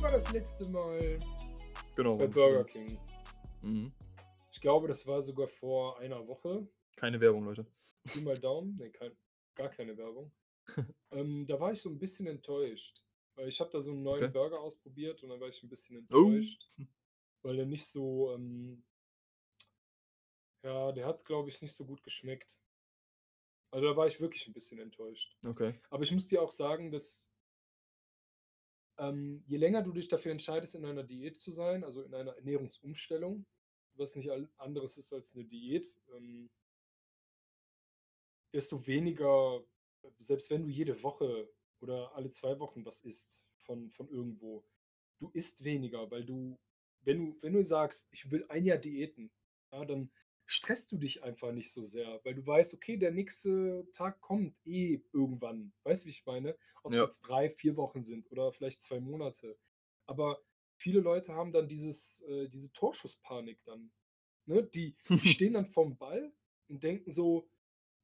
ich war das letzte Mal Genau. bei Burger. King. Mhm. Ich glaube, das war sogar vor einer Woche. Keine Werbung, Leute. Pi mal Daumen. Ne, kein, gar keine Werbung. ähm, da war ich so ein bisschen enttäuscht. Weil ich habe da so einen neuen Okay. Burger ausprobiert und dann war ich ein bisschen Oh. enttäuscht. Weil der nicht so, ähm, ja, der hat, glaube ich, nicht so gut geschmeckt. Also da war ich wirklich ein bisschen enttäuscht. Okay. Aber ich muss dir auch sagen, dass ähm, je länger du dich dafür entscheidest, in einer Diät zu sein, also in einer Ernährungsumstellung, was nicht anderes ist als eine Diät, ähm, desto weniger, selbst wenn du jede Woche oder alle zwei Wochen was isst von, von irgendwo, du isst weniger, weil du, wenn du, wenn du sagst, ich will ein Jahr Diäten, ja, dann stresst du dich einfach nicht so sehr, weil du weißt, okay, der nächste Tag kommt eh irgendwann. Weißt du, wie ich meine? Ob es Ja. jetzt drei, vier Wochen sind oder vielleicht zwei Monate. Aber viele Leute haben dann dieses, äh, diese Torschusspanik dann. Ne? Die, die stehen dann vorm Ball und denken so,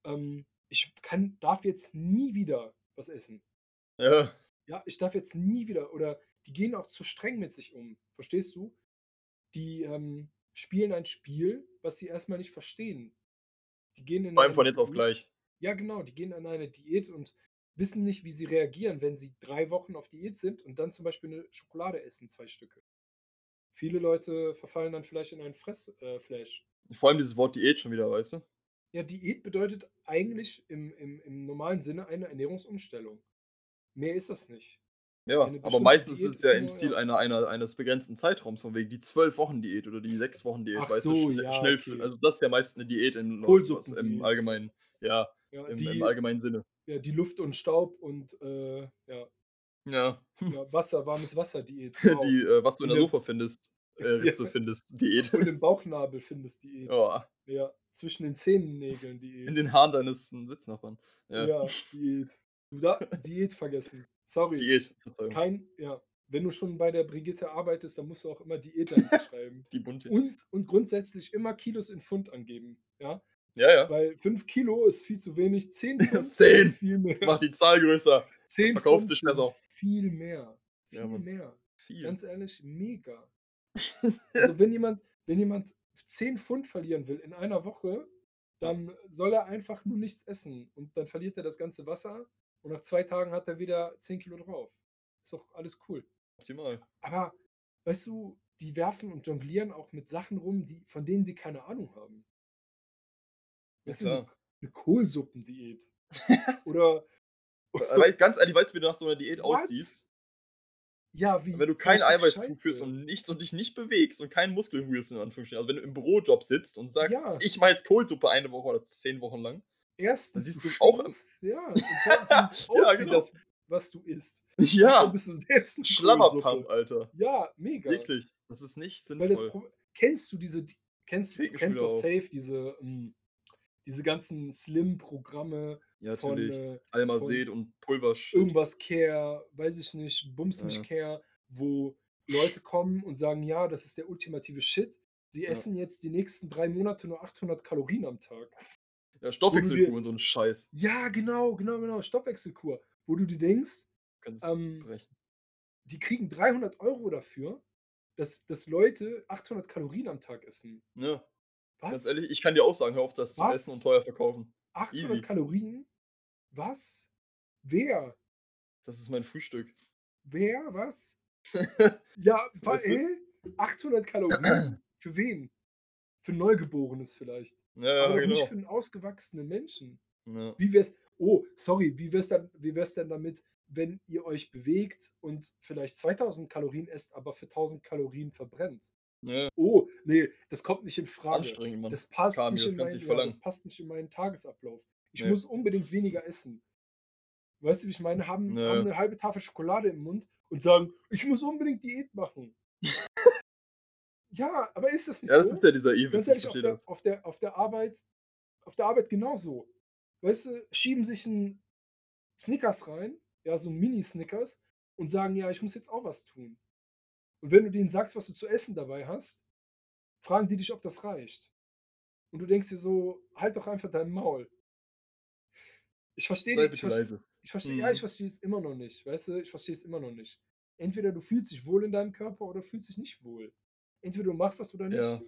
ähm, ich kann, darf jetzt nie wieder was essen. Ja. Ja, ich darf jetzt nie wieder. Oder die gehen auch zu streng mit sich um. Verstehst du? Die ähm, spielen ein Spiel, was sie erstmal nicht verstehen. Die gehen in Vor allem von jetzt auf gleich. Ja, genau, die gehen in eine Diät und wissen nicht, wie sie reagieren, wenn sie drei Wochen auf Diät sind und dann zum Beispiel eine Schokolade essen, zwei Stücke. Viele Leute verfallen dann vielleicht in einen Fressflash. Äh. Vor allem dieses Wort Diät schon wieder, weißt du? Ja, Diät bedeutet eigentlich im, im, im normalen Sinne eine Ernährungsumstellung. Mehr ist das nicht. Ja, aber meistens Diät ist es ja im Stil einer, einer eines begrenzten Zeitraums, von wegen die 12-Wochen-Diät oder die 6-Wochen-Diät, Ach weißt so, du? Ja, schnell, okay. also das ist ja meist eine Diät im, was, im allgemeinen, ja, Ja, im, die, im allgemeinen Sinne. ja, die Luft und Staub und äh, ja, Ja, ja, Wasser, warmes Wasser-Diät. Wow. die, äh, was du in der Sofa findest, äh. Ritze findest, Diät. Und im Bauchnabel findest Diät. Ja, Ja, zwischen den Zehennägeln Diät. in den Haaren deines Sitznachbarn. Ja, Ja, Diät. Du da Diät vergessen. Sorry. Diät, Verzeihung. Kein, ja. Wenn du schon bei der Brigitte arbeitest, dann musst du auch immer Diät schreiben. Die bunte. Und, und grundsätzlich immer Kilos in Pfund angeben. Ja? Ja, ja. Weil 5 Kilo ist viel zu wenig, 10 Pfund Zehn. sind viel mehr. Mach die Zahl größer. 10 verkauft Pfund sich besser. Viel mehr. Viel Ja, mehr. Viel. Ganz ehrlich, mega. Also wenn jemand, wenn jemand 10 Pfund verlieren will in einer Woche, dann soll er einfach nur nichts essen. Und dann verliert er das ganze Wasser und nach zwei Tagen hat er wieder 10 Kilo drauf. Ist doch alles cool. Optimal. Aber weißt du, die werfen und jonglieren auch mit Sachen rum, die, von denen die keine Ahnung haben. Ja, Das ist eine, eine Kohlsuppendiät. Oder Weil, ganz ehrlich, weißt du, wie du nach so einer Diät What? aussiehst? ja, wie Wenn du kein Eiweiß Scheiße. zuführst und nichts und dich nicht bewegst und keinen Muskel rührst, in Anführungsstrichen. Also wenn du im Bürojob sitzt und sagst, Ja. ich mache jetzt Kohlsuppe eine Woche oder zehn Wochen lang. Erstens, siehst du auch- stinkst, ja, und zweitens, Ja, genau. das, was du isst. Ja, Dann bist du selbst eine Schlammerpump. Alter. Ja, mega. Wirklich. Das ist nicht Weil das sinnvoll. Pro kennst du diese, kennst du, kennst doch safe diese, ähm, diese ganzen Slim-Programme Ja, von natürlich. äh, Almazet und Pulvershit. irgendwas Care, weiß ich nicht, Bums mich Ja. Care, wo Leute kommen und sagen, ja, das ist der ultimative Shit. Sie Ja. essen jetzt die nächsten drei Monate nur 800 Kalorien am Tag. Ja, Stoffwechselkur und so ein Scheiß. Ja, genau, genau, genau, Stoffwechselkur. Wo du dir denkst, Ähm, die kriegen 300 Euro dafür, dass, dass Leute 800 Kalorien am Tag essen. Ja, Was? ganz ehrlich, ich kann dir auch sagen, hör auf, das zu essen und teuer verkaufen. 800 easy. Kalorien? Was? Wer? Das ist mein Frühstück. Wer? Was? Ja, wa- Weißt du? äh? 800 Kalorien? Für wen? Für Neugeborenes vielleicht. ja, aber genau. nicht für einen ausgewachsenen Menschen. Ja. Wie wär's? Oh, sorry, wie wär's dann, wie wär's denn damit, wenn ihr euch bewegt und vielleicht 2000 Kalorien esst, aber für 1000 Kalorien verbrennt? Ja, Oh, nee, das kommt nicht in Frage. anstrengend, Mann. Das passt, Kami, nicht das in kannst meinen, du nicht ja, das passt nicht in meinen Tagesablauf. Ich Nee. muss unbedingt weniger essen. Weißt du, wie ich meine? Haben, Nee. haben eine halbe Tafel Schokolade im Mund und sagen, ich muss unbedingt Diät machen. ja, aber ist das nicht Ja, das so? ist ja dieser Evil, Ganz ich ehrlich, auf der, das. auf, der, auf der Arbeit, auf der Arbeit genauso. Weißt du, schieben sich ein Snickers rein, ja, so ein Mini-Snickers, und sagen, ja, ich muss jetzt auch was tun. Und wenn du denen sagst, was du zu essen dabei hast, fragen die dich, ob das reicht. Und du denkst dir so, halt doch einfach dein Maul. Ich verstehe Sei nicht. Ich verstehe, leise. ich verstehe, ja, Mhm. ich verstehe es immer noch nicht. Weißt du, ich verstehe es immer noch nicht. Entweder du fühlst dich wohl in deinem Körper oder fühlst dich nicht wohl. Entweder du machst das oder Ja. nicht.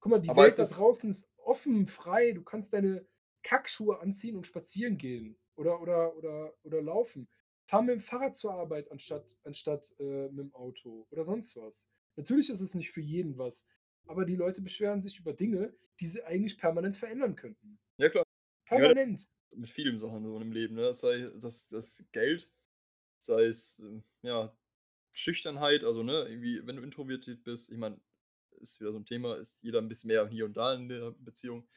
Guck mal, die Aber Welt da draußen ist offen, frei. Du kannst deine Kackschuhe anziehen und spazieren gehen oder oder oder oder laufen. Fahr mit dem Fahrrad zur Arbeit anstatt anstatt, äh, mit dem Auto oder sonst was. Natürlich ist es nicht für jeden was, aber die Leute beschweren sich über Dinge, die sie eigentlich permanent verändern könnten. Ja klar. Ja, Permanent. mit vielen Sachen so im Leben, ne? Sei das das Geld, sei es, ähm, ja, Schüchternheit, also, ne, irgendwie, wenn du introvertiert bist. Ich meine, ist wieder so 'n Thema, ist jeder 'n bisschen mehr hier und da in der Beziehung.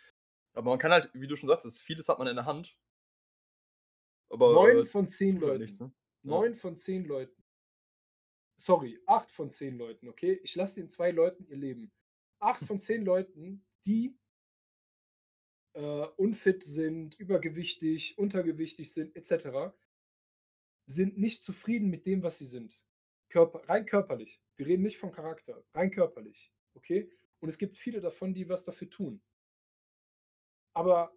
Aber man kann halt, wie du schon sagtest, vieles hat man in der Hand. Aber, 9 äh, von 10 tut nichts, Leuten ne? Ja. 9 von 10 Leuten sorry, 8 von 10 Leuten, okay? Ich lasse den 2 Leuten ihr Leben. 8 von 10 Leuten, die äh, unfit sind, übergewichtig, untergewichtig sind et cetera sind nicht zufrieden mit dem, was sie sind. Körper rein körperlich. Wir reden nicht vom Charakter, rein körperlich, okay? Und es gibt viele davon, die was dafür tun. Aber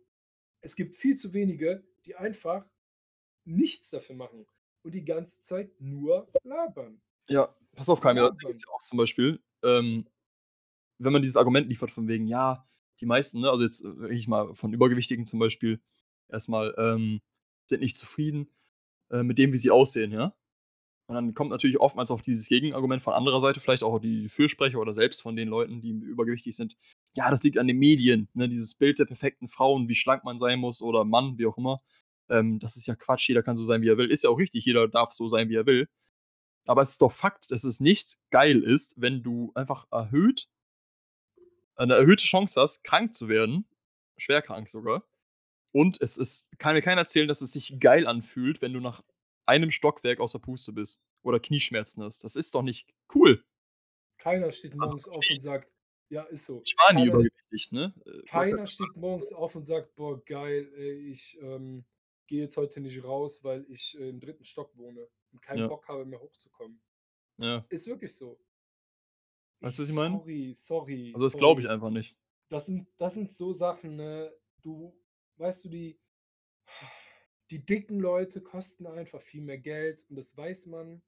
es gibt viel zu wenige, die einfach nichts dafür machen und die ganze Zeit nur labern. Ja, pass auf, Kamil, das ist ja auch zum Beispiel, ähm, wenn man dieses Argument liefert von wegen, ja, die meisten, ne, also jetzt rede ich mal von Übergewichtigen zum Beispiel, erst mal, ähm, sind nicht zufrieden, äh, mit dem, wie sie aussehen, ja? Und dann kommt natürlich oftmals auch dieses Gegenargument von anderer Seite, vielleicht auch die Fürsprecher oder selbst von den Leuten, die übergewichtig sind. Ja, das liegt an den Medien, ne, dieses Bild der perfekten Frau und wie schlank man sein muss oder Mann, wie auch immer. Ähm, das ist ja Quatsch, jeder kann so sein, wie er will. Ist ja auch richtig, jeder darf so sein, wie er will. Aber es ist doch Fakt, dass es nicht geil ist, wenn du einfach erhöht eine erhöhte Chance hast, krank zu werden, schwer krank sogar. Und es ist kann mir keiner erzählen, dass es sich geil anfühlt, wenn du nach einem Stockwerk außer Puste bist oder Knieschmerzen hast. Das ist doch nicht cool. Keiner steht Also, morgens auf und sagt ja, ist so. Ich war nie Keiner übergewichtig, ne? Äh, keiner steht morgens auf und sagt: „Boah, geil, ey, ich, ähm, gehe jetzt heute nicht raus, weil ich, äh, im 3. Stock wohne und keinen Ja. Bock habe, mehr hochzukommen.“ Ja. Ist wirklich so. Weißt du, was ich meine? sorry, sorry, Also, das glaube ich einfach nicht. Das sind das sind so Sachen, ne? Du weißt du, die die dicken Leute kosten einfach viel mehr Geld und das weiß man.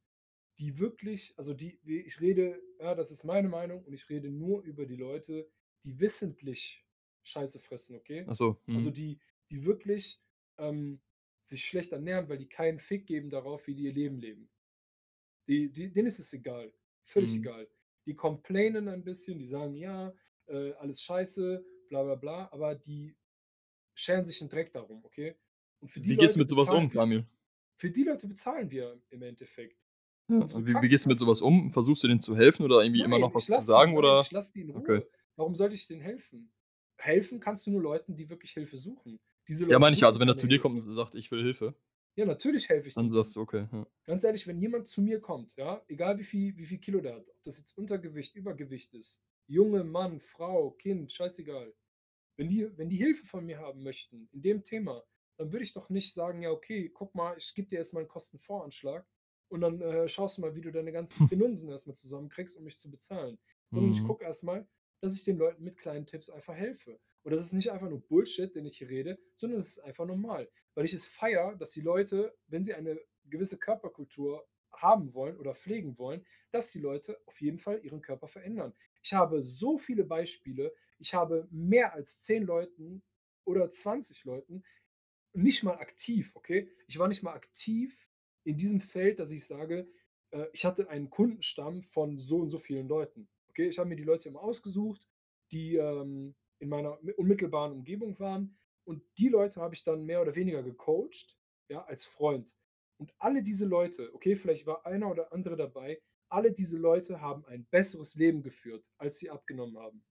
Die wirklich also, die ich rede ja, das ist meine Meinung und ich rede nur über die Leute, die wissentlich Scheiße fressen, okay? Ach so, Also, mhm. die die wirklich, ähm, sich schlecht ernähren, weil die keinen Fick geben darauf, wie die ihr Leben leben. Die die denen ist es egal, völlig Mhm. egal. Die complainen ein bisschen, die sagen: „Ja, äh, alles scheiße, bla bla bla“, aber die scheren sich 'n Dreck darum, okay? Wie gehst du Leute mit so was um. Kamil? Für die Leute bezahlen wir im Endeffekt. Ja, wie wie gehst du mit so was Krankenkasse um? Versuchst du denen zu helfen oder irgendwie immer Nein, noch ich was zu sagen nein, oder ich lasse die in okay. Ruhe. Warum sollte ich denen helfen? Helfen kannst du nur Leuten, die wirklich Hilfe suchen. Diese Ja, Leute meine ich ja, also wenn er zu dir kommt und sagt: „Ich will Hilfe.“ Ja, natürlich helfe ich Dann dem sagst dann. du: „Okay“, ja. Ganz ehrlich, wenn jemand zu mir kommt, ja, egal wie viel wie viel Kilo der hat, ob das jetzt Untergewicht, Übergewicht ist, Junge, Mann, Frau, Kind, scheißegal. Wenn die wenn die Hilfe von mir haben möchten in dem Thema, dann würde ich doch nicht sagen: „Ja, okay, guck mal, ich gebe dir erst mal 'n Kostenvoranschlag und dann, äh, schaust du mal, wie du deine ganzen Finunsen erst mal zusammenkriegst, um mich zu bezahlen.“ Sondern ich Mhm. gucke erst mal, dass ich den Leuten mit kleinen Tipps einfach helfe. Und das ist nicht einfach nur Bullshit, den ich hier rede, sondern es ist einfach normal, weil ich es feiere, dass die Leute, wenn sie eine gewisse Körperkultur haben wollen oder pflegen wollen, dass die Leute auf jeden Fall ihren Körper verändern. Ich habe so viele Beispiele. Ich habe mehr als 10 Leuten oder 20 Leuten nicht mal aktiv, okay? Ich war nicht mal aktiv in diesem Feld, dass ich sage, äh, ich hatte einen Kundenstamm von so und so vielen Leuten, okay? Ich habe mir die Leute immer ausgesucht, die, ähm, in meiner mi unmittelbaren Umgebung waren und die Leute habe ich dann mehr oder weniger gecoacht, ja, als Freund. Und alle diese Leute, okay, vielleicht war einer oder andere dabei, alle diese Leute haben ein besseres Leben geführt, als sie abgenommen haben.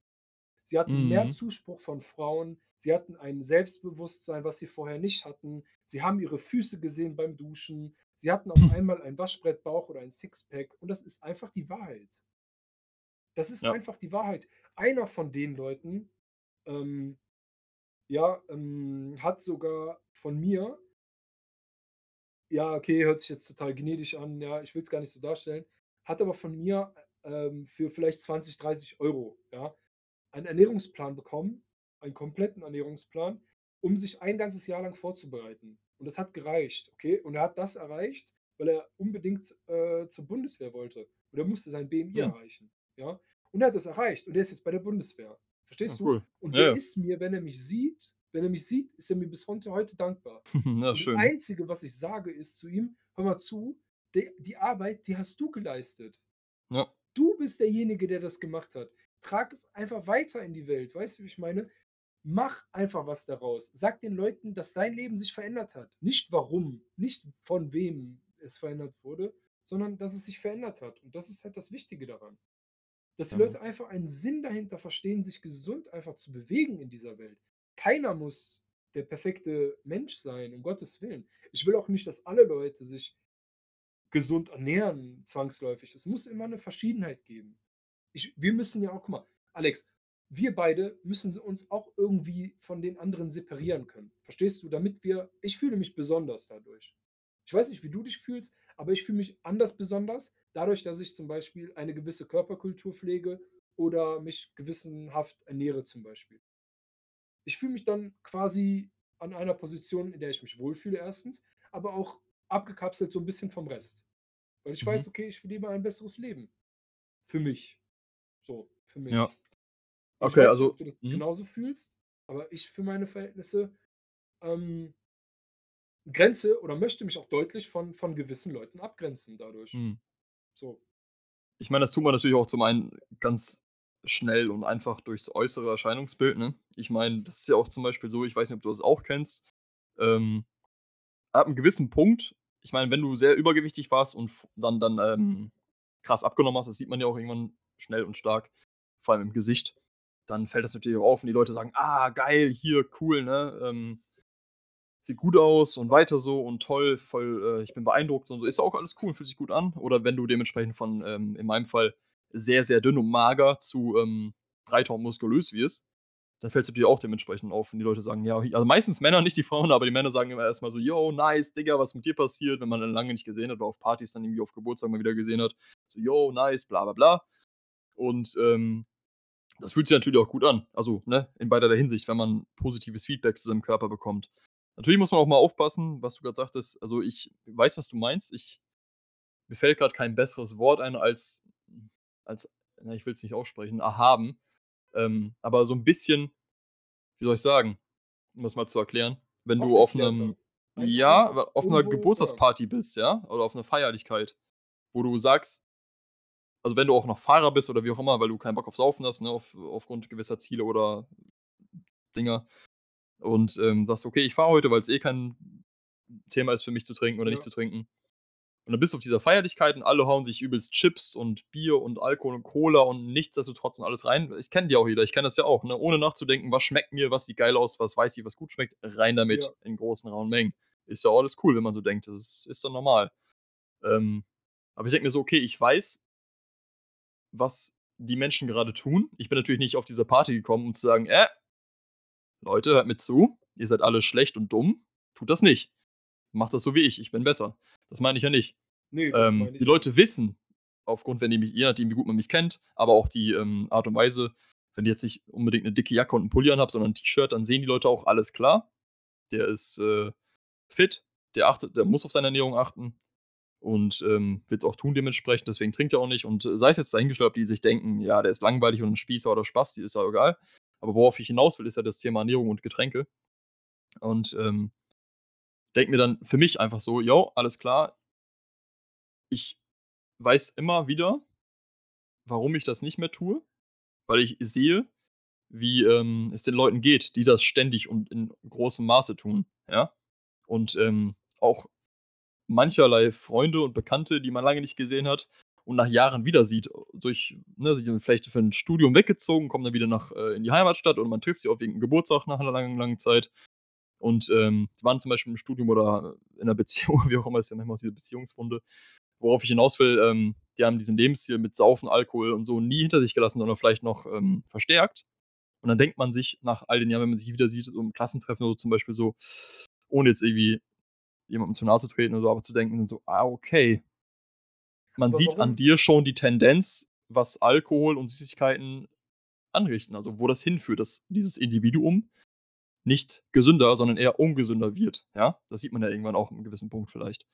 Sie hatten mehr Mhm. Zuspruch von Frauen. Sie hatten ein Selbstbewusstsein, was sie vorher nicht hatten. Sie haben ihre Füße gesehen beim Duschen. Sie hatten auf einmal einen Waschbrettbauch oder ein Sixpack und das ist einfach die Wahrheit. Das ist Ja. einfach die Wahrheit. Einer von den Leuten, ähm, ja, ähm, hat sogar von mir ja, okay, hört sich jetzt total gnädig an, ja, ich will's gar nicht so darstellen, hat aber von mir, ähm, für vielleicht 20, 30 €, ja, einen Ernährungsplan bekommen, einen kompletten Ernährungsplan, um sich ein ganzes Jahr lang vorzubereiten. Und das hat gereicht, okay? Und er hat das erreicht, weil er unbedingt, äh, zur Bundeswehr wollte und er musste sein BMI Hm. erreichen, ja? Und er hat das erreicht und er ist jetzt bei der Bundeswehr. Ja, Verstehst du? cool. Und Ja, der ja. ist mir, wenn er mich sieht wenn er mich sieht, ist er mir bis heute heute dankbar. Ja, Und das. Einzige, was ich sage, ist zu ihm: „Hör mal zu, de die Arbeit, die hast du geleistet. Ja. Du bist derjenige, der das gemacht hat. Trag es einfach weiter in die Welt.“ Weißt du, wie ich meine? Mach einfach was daraus. Sag den Leuten, dass dein Leben sich verändert hat. Nicht warum, nicht von wem es verändert wurde, sondern dass es sich verändert hat. Und das ist halt das Wichtige daran. Dass die Mann. Leute einfach einen Sinn dahinter verstehen, sich gesund einfach zu bewegen in dieser Welt. Keiner muss der perfekte Mensch sein, um Gottes Willen. Ich will auch nicht, dass alle Leute sich gesund ernähren, zwangsläufig. Es muss immer eine Verschiedenheit geben. Ich wir müssen ja auch guck mal, Alex, wir beide müssen uns auch irgendwie von den anderen separieren können. Verstehst du? Damit wir ich fühle mich besonders dadurch. Ich weiß nicht, wie du dich fühlst, aber ich fühle mich anders besonders, dadurch, dass ich zum Beispiel eine gewisse Körperkultur pflege oder mich gewissenhaft ernähre zum Beispiel. Ich fühle mich dann quasi an einer Position, in der ich mich wohlfühle erstens, aber auch abgekapselt so 'n bisschen vom Rest. Weil ich Mhm. weiß: „Okay, ich lebe ein besseres Leben.“ Für mich. So, für Ja. mich. Ich Okay, weiß nicht, ob also du das mhm. genauso fühlst, aber ich für meine Verhältnisse, ähm grenze oder möchte mich auch deutlich von von gewissen Leuten abgrenzen dadurch. Mhm. So. Ich meine, das tut man natürlich auch zum einen ganz schnell und einfach durchs äußere Erscheinungsbild, ne? Ich meine, das ist ja auch zum Beispiel so, ich weiß nicht, ob du das auch kennst, ähm, ab 'nem gewissen Punkt ich meine, wenn du sehr übergewichtig warst und dann dann, ähm, krass abgenommen hast, das sieht man ja auch irgendwann schnell und stark, vor allem im Gesicht, dann fällt das natürlich auch auf und die Leute sagen: „Ah, geil, hier, cool, ne? Ähm, sieht gut aus und weiter so und toll, voll, äh ich bin beeindruckt“ und so. Ist auch alles cool, fühlt sich gut an. Oder wenn du dementsprechend von, ähm, in meinem Fall sehr, sehr dünn und mager zu, ähm, breiter und muskulös wirst, dann fällst du dir auch dementsprechend auf, wenn die Leute sagen, ja also meistens Männer, nicht die Frauen, aber die Männer sagen immer erst mal so: „Jo, nice, Digga, was mit dir passiert?“ Wenn man dann lange nicht gesehen hat oder auf Partys dann irgendwie auf Geburtstagen mal wieder gesehen hat. So: „Jo, nice, bla bla bla.“ Und, ähm, das fühlt sich natürlich auch gut an. Also, ne, in beiderlei Hinsicht, wenn man positives Feedback zu seinem Körper bekommt. Natürlich muss man auch mal aufpassen, was du grad sagtest. Also, ich weiß, was du meinst. Ich mir fällt grad kein besseres Wort ein als als na, ich will's nicht aussprechen, erhaben. Ähm, aber so 'n bisschen wie soll ich sagen, um das mal zu erklären? Wenn du auf Aufgeklärter. 'nem Ein ja, auf 'ner irgendwo ja. Geburtstagsparty bist, ja, oder auf 'ner Feierlichkeit, wo du sagst also, wenn du auch noch Fahrer bist oder wie auch immer, weil du keinen Bock auf Saufen hast, ne, auf aufgrund gewisser Ziele oder Dinger und, ähm, sagst: „Okay, ich fahre heute, weil's eh kein Thema ist für mich zu trinken oder nicht Ja. zu trinken.“ Und dann bist du auf dieser Feierlichkeit und alle hauen sich übelst Chips und Bier und Alkohol und Cola und nichtsdestotrotz und alles rein. Es kennt ja auch jeder. Ich kenne das ja auch, ne? Ohne nachzudenken: „Was schmeckt mir? Was sieht geil aus? Was weiß ich, was gut schmeckt?“ Rein Ja. damit in großen, rauen Mengen. Ist ja alles cool, wenn man so denkt. Das ist ist doch normal. Ähm, aber ich denke mir so: „Okay, ich weiß“ „was die Menschen gerade tun.“ Ich bin natürlich nicht auf diese Party gekommen, um zu sagen: „Äh“ „Leute, hört mir zu. Ihr seid alle schlecht und dumm. Tut das nicht. Macht das so wie ich. Ich bin besser.“ Das meine ich ja nicht. Ne, das Ähm, meine die ich auch Leute nicht. wissen aufgrund, wenn die mich je nachdem, wie gut man mich kennt, aber auch die, ähm, Art und Weise, wenn die jetzt nicht unbedingt 'ne dicke Jacke und 'n Pulli anhabe, sondern 'n T-Shirt, dann sehen die Leute auch: „Alles klar, der ist, äh, fit, der achtet der muss auf seine Ernährung achten und, ähm, wird's auch tun dementsprechend, deswegen trinkt er auch nicht.“ Und sei es jetzt dahingestellt, ob die sich denken: „Ja, der ist langweilig und 'n Spießer oder Spasti“, ist auch egal. Aber worauf ich hinaus will, ist ja das Thema Ernährung und Getränke. Und, ähm denke mir dann für mich einfach so: „Jo, alles klar“ ich weiß immer wieder warum ich das nicht mehr tue, weil ich sehe, wie, ähm, es den Leuten geht, die das ständig und in großem Maße tun, ja? Und, ähm, auch mancherlei Freunde und Bekannte, die man lange nicht gesehen hat und nach Jahren wieder sieht, durch ne, sind dann vielleicht für 'n Studium weggezogen, kommen dann wieder nach äh, in die Heimatstadt oder man trifft sich auf irgend 'n Geburtstag nach 'ner langen, langen Zeit. Und, ähm, die waren zum Beispiel im Studium oder in 'ner Beziehung, wie auch immer, ist ja manchmal auch diese Beziehungswunde. Worauf ich hinaus will, ähm, die haben diesen Lebensstil mit Saufen, Alkohol und so nie hinter sich gelassen, sondern vielleicht noch, ähm, verstärkt. Und dann denkt man sich nach all den Jahren, wenn man sich wieder sieht, so im Klassentreffen oder zum Beispiel so, ohne jetzt irgendwie jemandem zu nahe zu treten oder so, aber zu denken so: „Ah, okay“ „man Aber sieht an warum dir schon die Tendenz, was Alkohol und Süßigkeiten anrichten, also, wo das hinführt, dass dieses Individuum nicht gesünder, sondern eher ungesünder wird“, ja? Das sieht man ja irgendwann auch 'n gewissen Punkt vielleicht.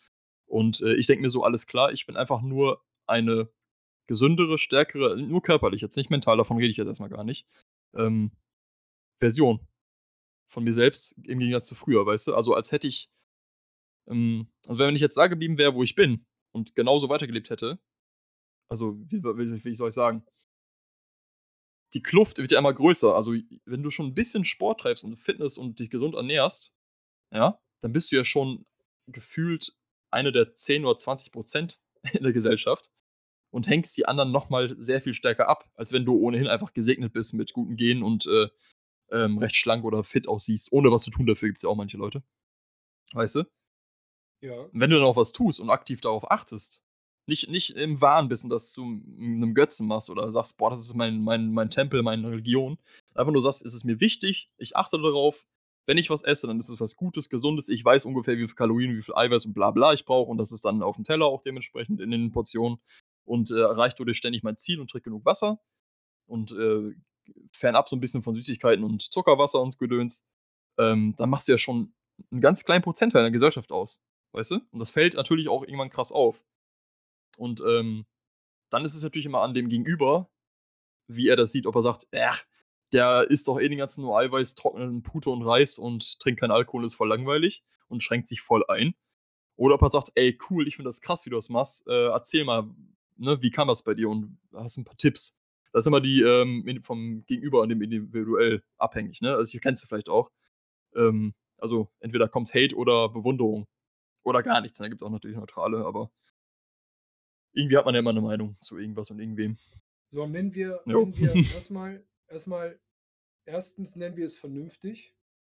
Und, äh, ich denke mir so: „Alles klar, ich bin einfach nur eine gesündere, stärkere nur körperlich, jetzt nicht mental, davon rede ich jetzt erst mal gar nicht, ähm, Version von mir selbst im Gegensatz zu früher“, weißt du? Also, als hätte ich hm, also, wenn ich jetzt da geblieben wäre, wo ich bin und genauso weitergelebt hätte also, wie wie wie soll ich sagen? Die Kluft wird ja immer größer. Also, wenn du schon 'n bisschen Sport treibst und Fitness und dich gesund ernährst, ja, dann bist du ja schon gefühlt eine der 10 oder 20 % in der Gesellschaft und hängst die anderen noch mal sehr viel stärker ab, als wenn du ohnehin einfach gesegnet bist mit guten Genen und, äh, ähm, recht schlank oder fit aussiehst, ohne was zu tun dafür, gibt's ja auch manche Leute. Weißt du? Ja. Wenn du dann auch was tust und aktiv darauf achtest, nicht nicht im Wahn bist und das zu 'nem Götzen machst oder sagst: „Boah, das ist mein mein mein Tempel, meine Religion.“ Einfach nur sagst: „Es ist mir wichtig, ich achte darauf. Wenn ich was esse, dann ist es was Gutes, Gesundes. Ich weiß ungefähr, wie viel Kalorien, wie viel Eiweiß und bla bla ich brauche und das ist dann aufm Teller auch dementsprechend in den Portionen und, äh, erreiche dadurch ständig mein Ziel und trinke genug Wasser und, äh, fernab so 'n bisschen von Süßigkeiten und Zuckerwasser und Gedöns.“ Ähm, dann machst du ja schon 'n ganz kleinen Prozentteil der Gesellschaft aus, weißt du? Und das fällt natürlich auch irgendwann krass auf. Und, ähm, dann ist es natürlich immer an dem Gegenüber, wie er das sieht, ob er sagt: „Ach, der isst doch eh den ganzen nur Eiweiß, trockenen Pute und Reis und trinkt keinen Alkohol, ist voll langweilig und schränkt sich voll ein.“ Oder ob er sagt: „Ey, cool, ich finde das krass, wie du das machst. Äh, erzähl mal, ne, wie kam das bei dir und hast 'n paar Tipps?“ Das ist immer die, ähm vom Gegenüber, an dem individuell abhängig, ne? Also, kennst du vielleicht auch. Ähm, also, entweder kommt Hate oder Bewunderung oder gar nichts, ne? Gibt auch natürlich neutrale, aber irgendwie hat man ja immer 'ne Meinung zu irgendwas und irgendwem. So, nennen wir Jo. nennen wir erst mal erst mal 1. nennen wir es vernünftig.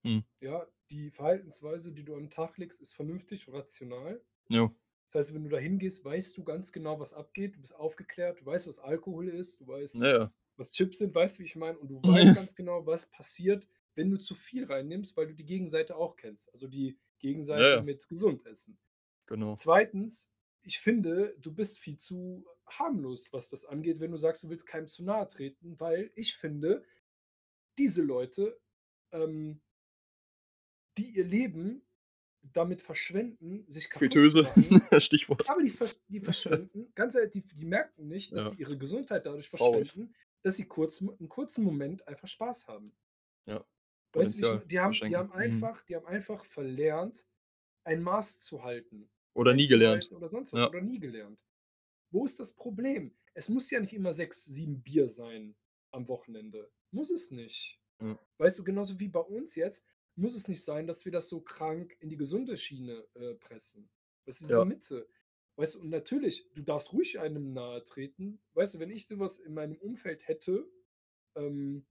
Mhm. Ja, die Verhaltensweise, die du 'n Tag legst, ist vernünftig, rational. Jo. Das heißt, wenn du da hingehst, weißt du ganz genau, was abgeht. Du bist aufgeklärt, du weißt, was Alkohol ist, du weißt, Ja, ja. was Chips sind, weißt, wie ich meine? Und du weißt ganz genau, was passiert, wenn du zu viel reinnimmst, weil du die Gegenseite auch kennst, also, die Ja, Gegenseite ja. mit gesund essen. Genau. 2. ich finde, du bist viel zu harmlos, was das angeht, wenn du sagst, du willst keinem zu nahe treten, weil ich finde, diese Leute, ähm die ihr Leben damit verschwenden, sich kaputt zu Friteuse, machen Stichwort. aber die die verschwenden ganz ehrlich, die die merken nicht, dass Ja. sie ihre Gesundheit dadurch verschwenden, dass sie kurz 'n kurzen Moment einfach Spaß haben. Ja, Weißt du, die haben die haben Mhm. einfach die haben einfach verlernt, ein Maß zu halten, Oder nie gelernt. oder sonst was Ja. oder nie gelernt. Wo ist das Problem? Es muss ja nicht immer 6, 7 Bier sein am Wochenende. Muss es nicht. Ja. Weißt du, genauso wie bei uns jetzt, muss es nicht sein, dass wir das so krank in die gesunde Schiene, äh, pressen. Das ist diese Ja. Mitte. Weißt du, und natürlich, du darfst ruhig einem nahe treten. Weißt du, wenn ich so was in meinem Umfeld hätte, ähm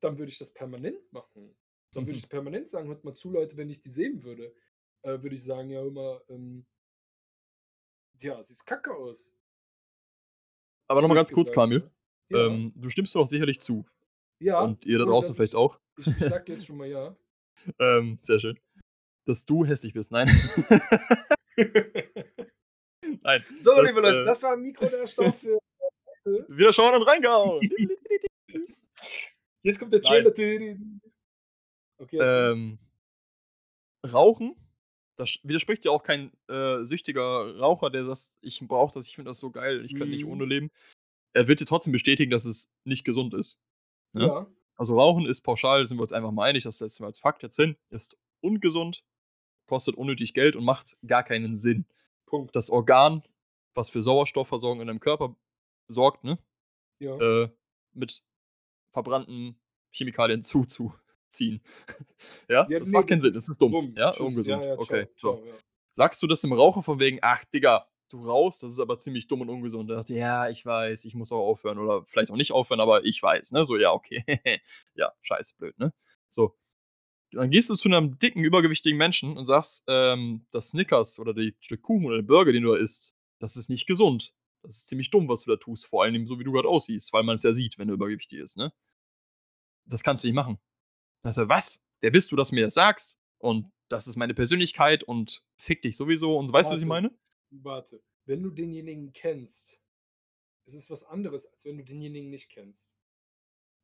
dann würde ich das permanent machen. Dann würde ich permanent sagen: „Hört mal zu, Leute“, wenn ich die sehen würde, äh, würde ich sagen: „Ja, mal, ähm“ „ja, siehst kacke aus.“ Aber noch mal Blöd ganz kurz, Kamil. ne? Ja. Ähm, du stimmst doch sicherlich zu Ja, und ihr da draußen vielleicht ich auch, ich ich sage jetzt schon mal „ja“. ähm, sehr schön, dass du hässlich bist. Nein. Nein, So, das, liebe Leute, äh das war Mikro der Stoff für. Wieder schauen und reingehauen. Jetzt kommt der. Trailer. Okay. Ähm Rauchen, das widerspricht ja auch kein, äh, süchtiger Raucher, der sagt: „Ich brauche das, ich finde das so geil, ich nicht Mhm. ohne leben.“ Er wird dir trotzdem bestätigen, dass es nicht gesund ist, ne? Ja. Also, Rauchen ist pauschal sind wir uns einfach mal einig, das setzen wir als Fakt jetzt hin, ist ungesund, kostet unnötig Geld und macht gar keinen Sinn. Punkt. Das Organ, was für Sauerstoffversorgung in deinem Körper sorgt, ne, Ja. äh, mit verbrannten Chemikalien zuzuziehen. Ja, Ja, das ne, macht keinen Sinn, das ist dumm, bumm, ja, tschüss. Ja, ungesund. ja, Okay, tschau, so. tschau, ja. Sagst du das dem Raucher von wegen: „Ach Digga, du rauchst, das ist aber ziemlich dumm und ungesund.“ Der sagt: „Ja, ich weiß, ich muss auch aufhören“ oder vielleicht auch nicht aufhören, aber ich weiß, ne? So, ja, okay. Ja, scheiße blöd, ne? So. Dann gehst du zu 'nem dicken, übergewichtigen Menschen und sagst, ähm: „Das Snickers oder die Stück Kuchen oder den Burger, den du da isst, das ist nicht gesund. Das ist ziemlich dumm, was du da tust, vor allem so, wie du grad aussiehst“, weil man's ja sieht, wenn er übergewichtig ist, ne? Das kannst du nicht machen. Sagt er: „Was? Wer bist du, dass du mir das sagst? Und das ist meine Persönlichkeit und fick dich sowieso“ und weißt du, was ich meine? warte. Wenn du denjenigen kennst, ist es was anderes, als wenn du denjenigen nicht kennst.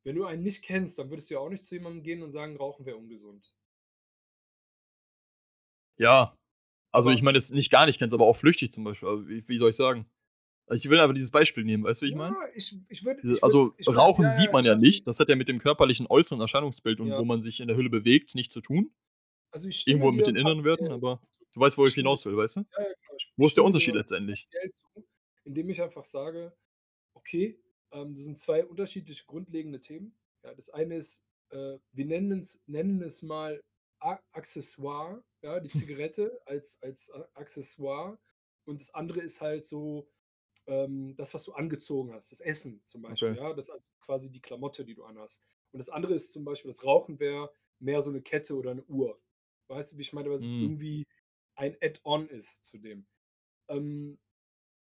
Wenn du einen nicht kennst, dann würdest du ja auch nicht zu jemandem gehen und sagen, Rauchen wäre ungesund. Ja, Also, ich meine jetzt nicht gar nicht kennst, aber auch flüchtig zum Beispiel. Also, wie wie soll ich sagen? Ich will einfach dieses Beispiel nehmen, weißt du, wie ich meine? Ja, ich ich Diese ich also, Rauchen ja, sieht man ja nicht. Das hat ja mit dem körperlichen äußeren Erscheinungsbild und wo Ja. man sich in der Hülle bewegt, nichts zu tun. Also, ich Irgendwo mit den inneren Werten, partiell aber du weißt, wo ich hinaus will, weißt du? ja, ja, genau, Wo ist der Unterschied letztendlich? zu, indem ich einfach sage: „Okay, ähm, das sind 2 unterschiedliche grundlegende Themen.“ Ja, das eine ist, äh, wir nennen es nennen es mal A Accessoire, ja, die Zigarette als als Accessoire und das andere ist halt so, ähm, das, was du angezogen hast, das Essen zum Beispiel, Okay. ja, das ist also quasi die Klamotte, die du anhast. Und das andere ist zum Beispiel das Rauchen wäre mehr so 'ne Kette oder 'ne Uhr. Weißt du, wie ich meine? Weil es Mhm. irgendwie ein Add-on ist zu dem. Ähm,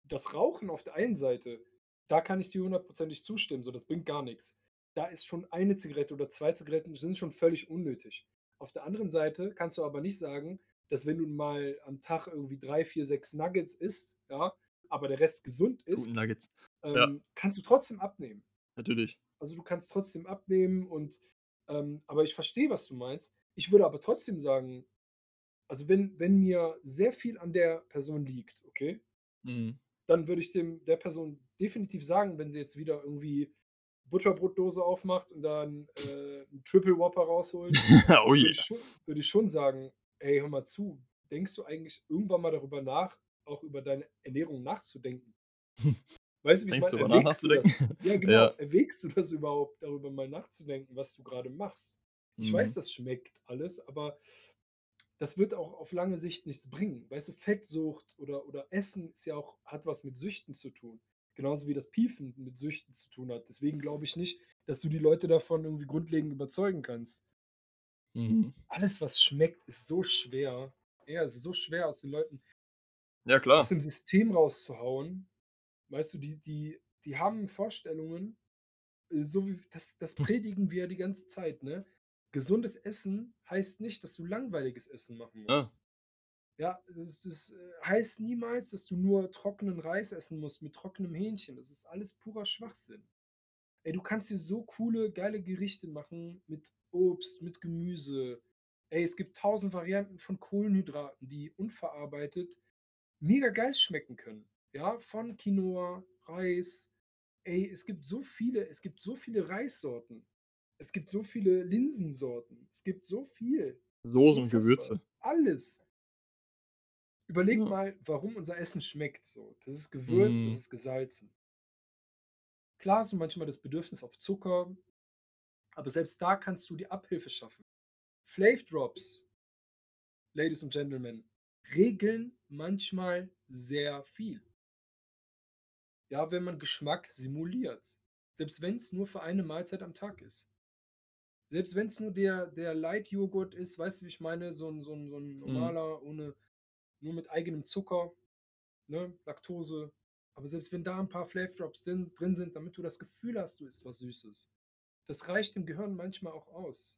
das Rauchen auf der einen Seite, da kann ich dir hundertprozentig zustimmen, so, das bringt gar nix. Da ist schon 1 Zigarette oder 2 Zigaretten sind schon völlig unnötig. Auf der anderen Seite kannst du aber nicht sagen, dass wenn du mal am Tag irgendwie 3, 4, 6 Nuggets isst, ja, aber der Rest gesund ist, Nuggets. Ja. ähm, kannst du trotzdem abnehmen. Natürlich. Also, du kannst trotzdem abnehmen und ähm, aber ich verstehe, was du meinst. Ich würde aber trotzdem sagen also, wenn wenn mir sehr viel an der Person liegt, okay Mhm. dann würde ich dem der Person definitiv sagen, wenn sie jetzt wieder irgendwie Butterbrotdose aufmacht und dann, äh, 'n Triple Whopper rausholt, Oh würde ich yeah. schon würde ich schon sagen: „Ey, hör mal zu, denkst du eigentlich irgendwann mal darüber nach, auch über deine Ernährung nachzudenken?“ Weißt du, wie ich Denkst meine? du darüber nach Erwägst du das? Ja, genau. Ja. Erwägst du das überhaupt, darüber mal nachzudenken, was du grade machst? Ich weiß, Mhm. das schmeckt alles, aber das wird auch auf lange Sicht nichts bringen. Weißt du, Fettsucht oder oder Essen ist ja auch hat was mit Süchten zu tun, genauso wie das Piefen mit Süchten zu tun hat. Deswegen glaube ich nicht, dass du die Leute davon irgendwie grundlegend überzeugen kannst. Mhm. Alles, was schmeckt, ist so schwer. Ja, es ist so schwer, aus den Leuten Ja, aus klar. dem System rauszuhauen. Weißt du, die die die haben Vorstellungen, äh, so wie das das predigen wir ja die ganze Zeit, ne? Gesundes Essen heißt nicht, dass du langweiliges Essen machen Ja. musst. Ja, es es, äh, heißt niemals, dass du nur trockenen Reis essen musst mit trockenem Hähnchen. Das ist alles purer Schwachsinn. Ey, du kannst dir so coole, geile Gerichte machen mit Obst, mit Gemüse. Ey, es gibt 1.000 Varianten von Kohlenhydraten, die unverarbeitet mega geil schmecken können, ja, von Quinoa, Reis. Ey, es gibt so viele es gibt so viele Reissorten. Es gibt so viele Linsensorten. Es gibt so viel. Soßen und. Gewürze. Alles. Überleg Ja. mal, warum unser Essen schmeckt so. Das ist gewürzt, das Mhm. ist gesalzen. Klar hast du manchmal das Bedürfnis auf Zucker, aber selbst da kannst du die Abhilfe schaffen. Flav Drops Ladies and Gentlemen, regeln manchmal sehr viel. Ja, wenn man Geschmack simuliert. Selbst wenn's nur für eine Mahlzeit am Tag ist. Selbst wenn's nur der der Light-Joghurt ist, weißt du, wie ich meine? So 'n so 'n so 'n Mhm. normaler ohne nur mit eigenem Zucker, ne, Laktose. Aber selbst wenn da 'n paar Flav Drops drin drin sind, damit du das Gefühl hast, du isst was Süßes. Das reicht dem Gehirn manchmal auch aus.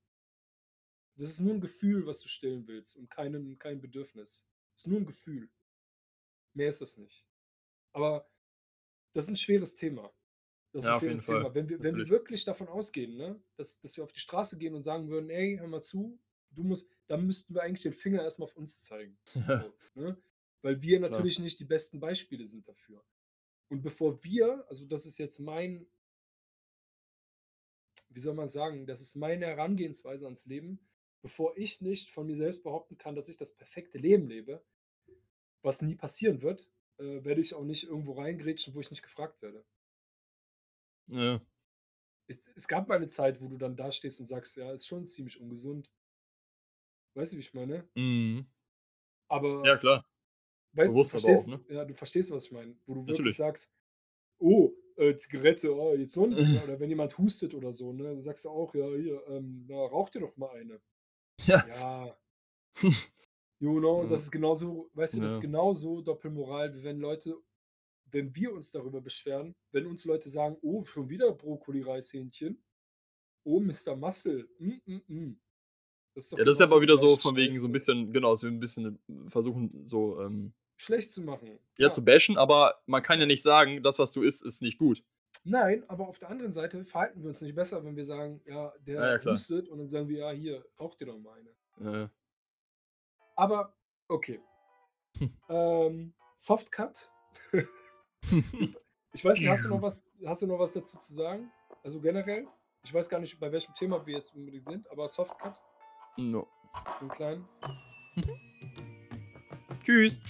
Das ist nur 'n Gefühl, was du stillen willst und keinen kein Bedürfnis. Ist nur 'n Gefühl. Mehr ist das nicht. Aber das ist 'n schweres Thema. Das ist Ja, jeden schweres Fall. Thema. Wenn wir wenn wir wirklich davon ausgehen, ne, dass dass wir auf die Straße gehen und sagen würden: „Ey, hör mal zu, du musst“ dann müssten wir eigentlich den Finger erst mal auf uns zeigen, so, ne? Weil wir Klar. natürlich nicht die besten Beispiele sind dafür. Und bevor wir also, das ist jetzt mein wie soll man sagen, das ist meine Herangehensweise ans Leben. Bevor ich nicht von mir selbst behaupten kann, dass ich das perfekte Leben lebe was nie passieren wird, äh, werde ich auch nicht irgendwo reingrätschen, wo ich nicht gefragt werde. Ja. Es es gab mal 'ne Zeit, wo du dann dastehst und sagst: „Ja, ist schon ziemlich ungesund.“ Weißt du, wie ich meine? Mhm. Ja, Aber klar. weißt du Bewusst auch, verstehst ne? ja, du verstehst, was ich meine, wo du wirklich Natürlich. sagst: „Oh, äh, Zigarette, oh, jetzt noch 'ne Zigarre“ oder wenn jemand hustet oder so, ne, dann sagst du auch: „Ja, hier, ähm, na, rauch dir doch mal eine.“ Ja. Ja. You know, Ja. das ist genauso weißt du, das ist genauso Doppelmoral, wie wenn Leute wenn wir uns darüber beschweren, wenn uns Leute sagen: „Oh, schon wieder Brokkoli, Reishähnchen. Oh, Mister Muscle. Hm, hm, hm.“ Das Ja, das ist aber wieder so von wegen so 'n Scheiße. bisschen genau, so 'n bisschen versuchen, so, ähm Schlecht zu machen, ja, zu ja. bashen, aber man kann Ja. nicht sagen: „Das, was du isst, ist nicht gut.“ Nein, aber auf der anderen Seite verhalten wir uns nicht besser, wenn wir sagen: „Ja, der ja, hustet“ und dann sagen wir: „Ja, hier, rauch dir doch mal eine.“ Ja, ja. Aber okay. Ähm, Softcut. Ich weiß nicht, hast du noch was hast du noch was dazu zu sagen? Also, generell? Ich weiß gar nicht, bei welchem Thema wir jetzt unbedingt sind, aber Softcut? No. Im Kleinen? Tschüss.